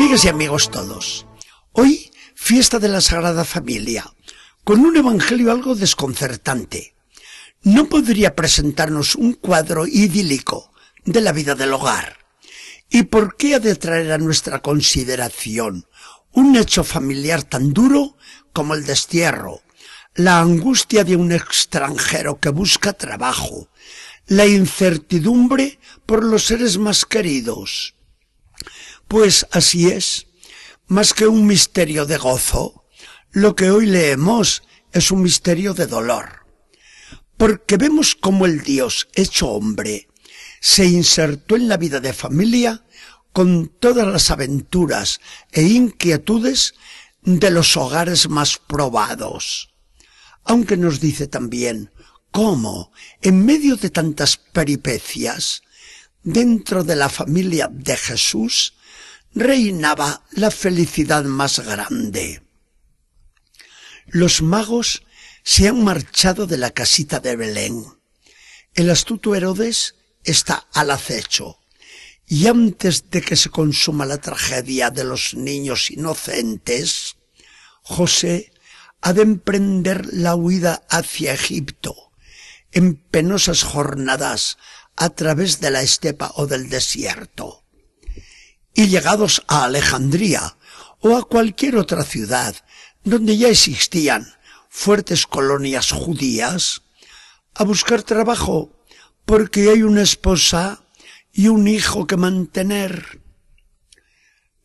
Amigas y amigos todos, hoy fiesta de la Sagrada Familia, con un evangelio algo desconcertante. No podría presentarnos un cuadro idílico de la vida del hogar. ¿Y por qué ha de traer a nuestra consideración un hecho familiar tan duro como el destierro, la angustia de un extranjero que busca trabajo, la incertidumbre por los seres más queridos? Pues así es, más que un misterio de gozo, lo que hoy leemos es un misterio de dolor. Porque vemos cómo el Dios hecho hombre se insertó en la vida de familia con todas las aventuras e inquietudes de los hogares más probados. Aunque nos dice también cómo, en medio de tantas peripecias, dentro de la familia de Jesús, reinaba la felicidad más grande. Los magos se han marchado de la casita de Belén. El astuto Herodes está al acecho. Y antes de que se consuma la tragedia de los niños inocentes, José ha de emprender la huida hacia Egipto, en penosas jornadas a través de la estepa o del desierto y llegados a Alejandría o a cualquier otra ciudad donde ya existían fuertes colonias judías, a buscar trabajo porque hay una esposa y un hijo que mantener.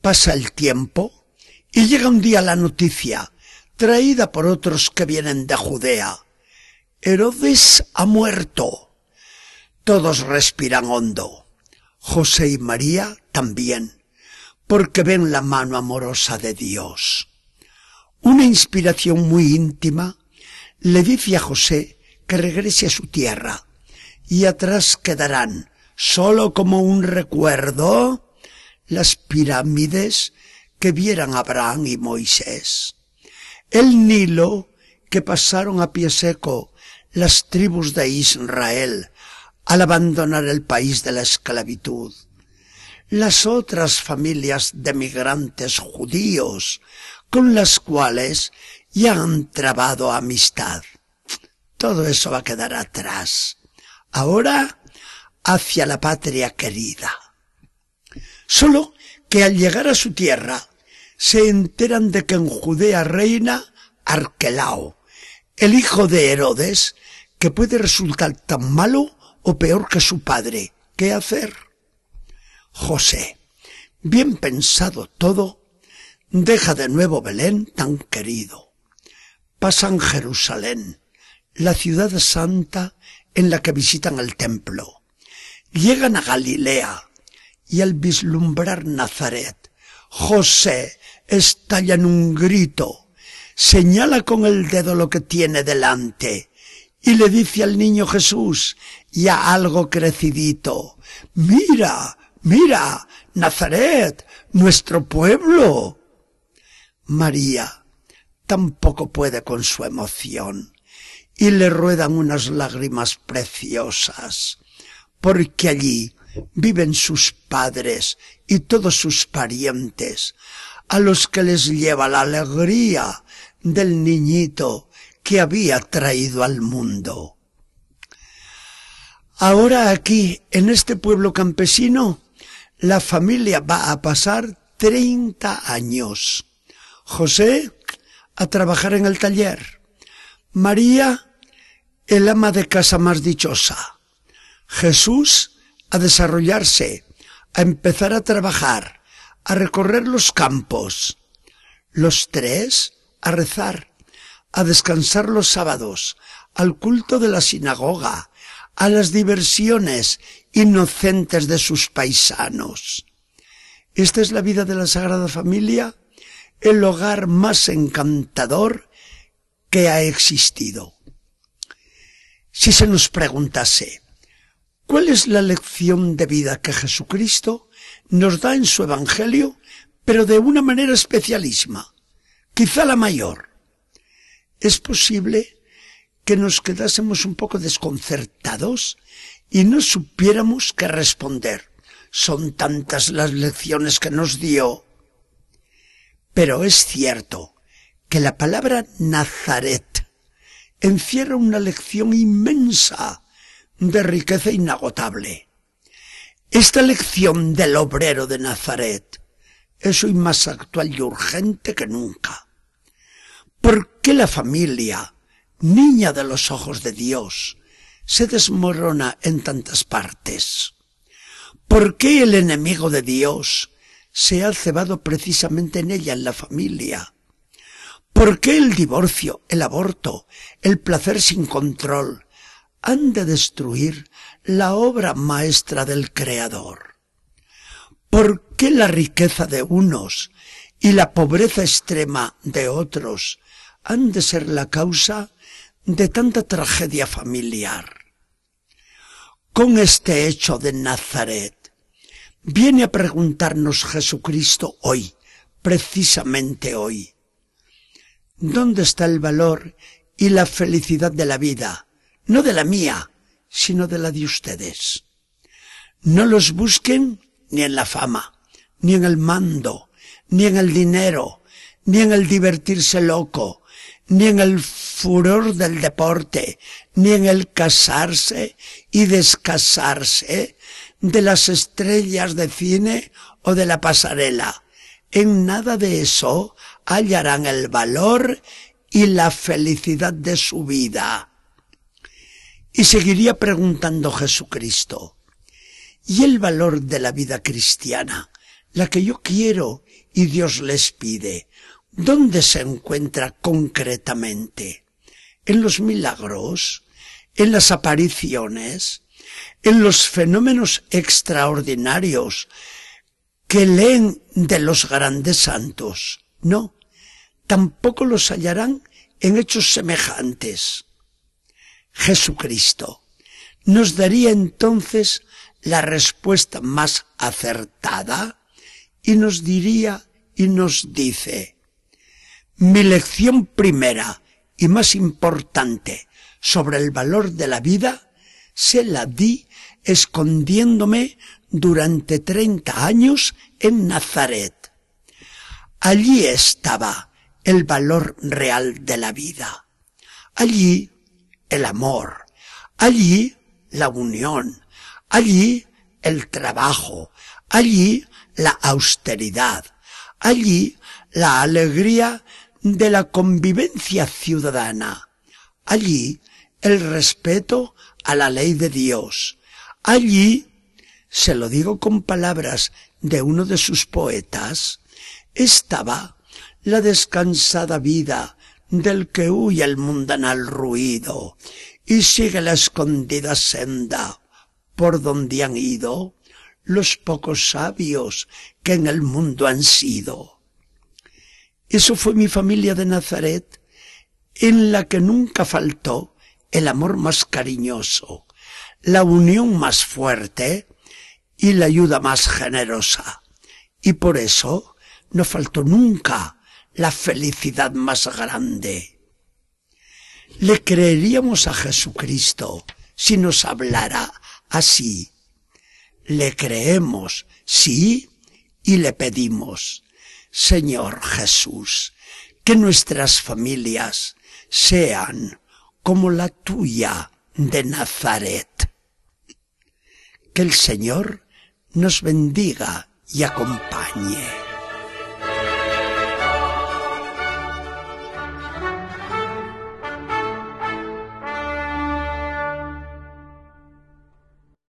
Pasa el tiempo y llega un día la noticia, traída por otros que vienen de Judea. Herodes ha muerto. Todos respiran hondo. José y María también porque ven la mano amorosa de Dios. Una inspiración muy íntima le dice a José que regrese a su tierra y atrás quedarán, solo como un recuerdo, las pirámides que vieran Abraham y Moisés, el Nilo que pasaron a pie seco las tribus de Israel al abandonar el país de la esclavitud, las otras familias de migrantes judíos con las cuales ya han trabado amistad. Todo eso va a quedar atrás. Ahora hacia la patria querida. Solo que al llegar a su tierra se enteran de que en Judea reina Arquelao, el hijo de Herodes, que puede resultar tan malo o peor que su padre. ¿Qué hacer? José, bien pensado todo, deja de nuevo Belén tan querido. Pasan Jerusalén, la ciudad santa en la que visitan el templo. Llegan a Galilea y al vislumbrar Nazaret, José estalla en un grito, señala con el dedo lo que tiene delante y le dice al niño Jesús, ya algo crecidito, mira, Mira, Nazaret, nuestro pueblo. María tampoco puede con su emoción y le ruedan unas lágrimas preciosas, porque allí viven sus padres y todos sus parientes, a los que les lleva la alegría del niñito que había traído al mundo. Ahora aquí, en este pueblo campesino, la familia va a pasar 30 años. José a trabajar en el taller. María, el ama de casa más dichosa. Jesús a desarrollarse, a empezar a trabajar, a recorrer los campos. Los tres a rezar, a descansar los sábados, al culto de la sinagoga, a las diversiones inocentes de sus paisanos. Esta es la vida de la Sagrada Familia, el hogar más encantador que ha existido. Si se nos preguntase, ¿cuál es la lección de vida que Jesucristo nos da en su Evangelio, pero de una manera especialísima, quizá la mayor? Es posible que nos quedásemos un poco desconcertados y no supiéramos qué responder. Son tantas las lecciones que nos dio. Pero es cierto que la palabra Nazaret encierra una lección inmensa de riqueza inagotable. Esta lección del obrero de Nazaret es hoy más actual y urgente que nunca. ¿Por qué la familia, niña de los ojos de Dios, se desmorona en tantas partes? ¿Por qué el enemigo de Dios se ha cebado precisamente en ella, en la familia? ¿Por qué el divorcio, el aborto, el placer sin control han de destruir la obra maestra del Creador? ¿Por qué la riqueza de unos y la pobreza extrema de otros han de ser la causa de tanta tragedia familiar? Con este hecho de Nazaret, viene a preguntarnos Jesucristo hoy, precisamente hoy, ¿dónde está el valor y la felicidad de la vida? No de la mía, sino de la de ustedes. No los busquen ni en la fama, ni en el mando, ni en el dinero, ni en el divertirse loco, ni en el furor del deporte, ni en el casarse y descasarse de las estrellas de cine o de la pasarela. En nada de eso hallarán el valor y la felicidad de su vida. Y seguiría preguntando Jesucristo, ¿y el valor de la vida cristiana, la que yo quiero y Dios les pide, dónde se encuentra concretamente? ¿En los milagros? ¿En las apariciones? ¿En los fenómenos extraordinarios que leen de los grandes santos? No, tampoco los hallarán en hechos semejantes. Jesucristo nos daría entonces la respuesta más acertada y nos diría y nos dice, mi lección primera y más importante sobre el valor de la vida se la di escondiéndome durante treinta años en Nazaret. Allí estaba el valor real de la vida. Allí el amor. Allí la unión. Allí el trabajo. Allí la austeridad. Allí la alegría de la convivencia ciudadana. Allí el respeto a la ley de Dios. Allí, se lo digo con palabras de uno de sus poetas, estaba la descansada vida del que huye el mundanal ruido y sigue la escondida senda por donde han ido los pocos sabios que en el mundo han sido. Eso fue mi familia de Nazaret, en la que nunca faltó el amor más cariñoso, la unión más fuerte y la ayuda más generosa. Y por eso no faltó nunca la felicidad más grande. Le creeríamos a Jesucristo si nos hablara así. Le creemos, sí, y le pedimos, Señor Jesús, que nuestras familias sean como la tuya de Nazaret. Que el Señor nos bendiga y acompañe.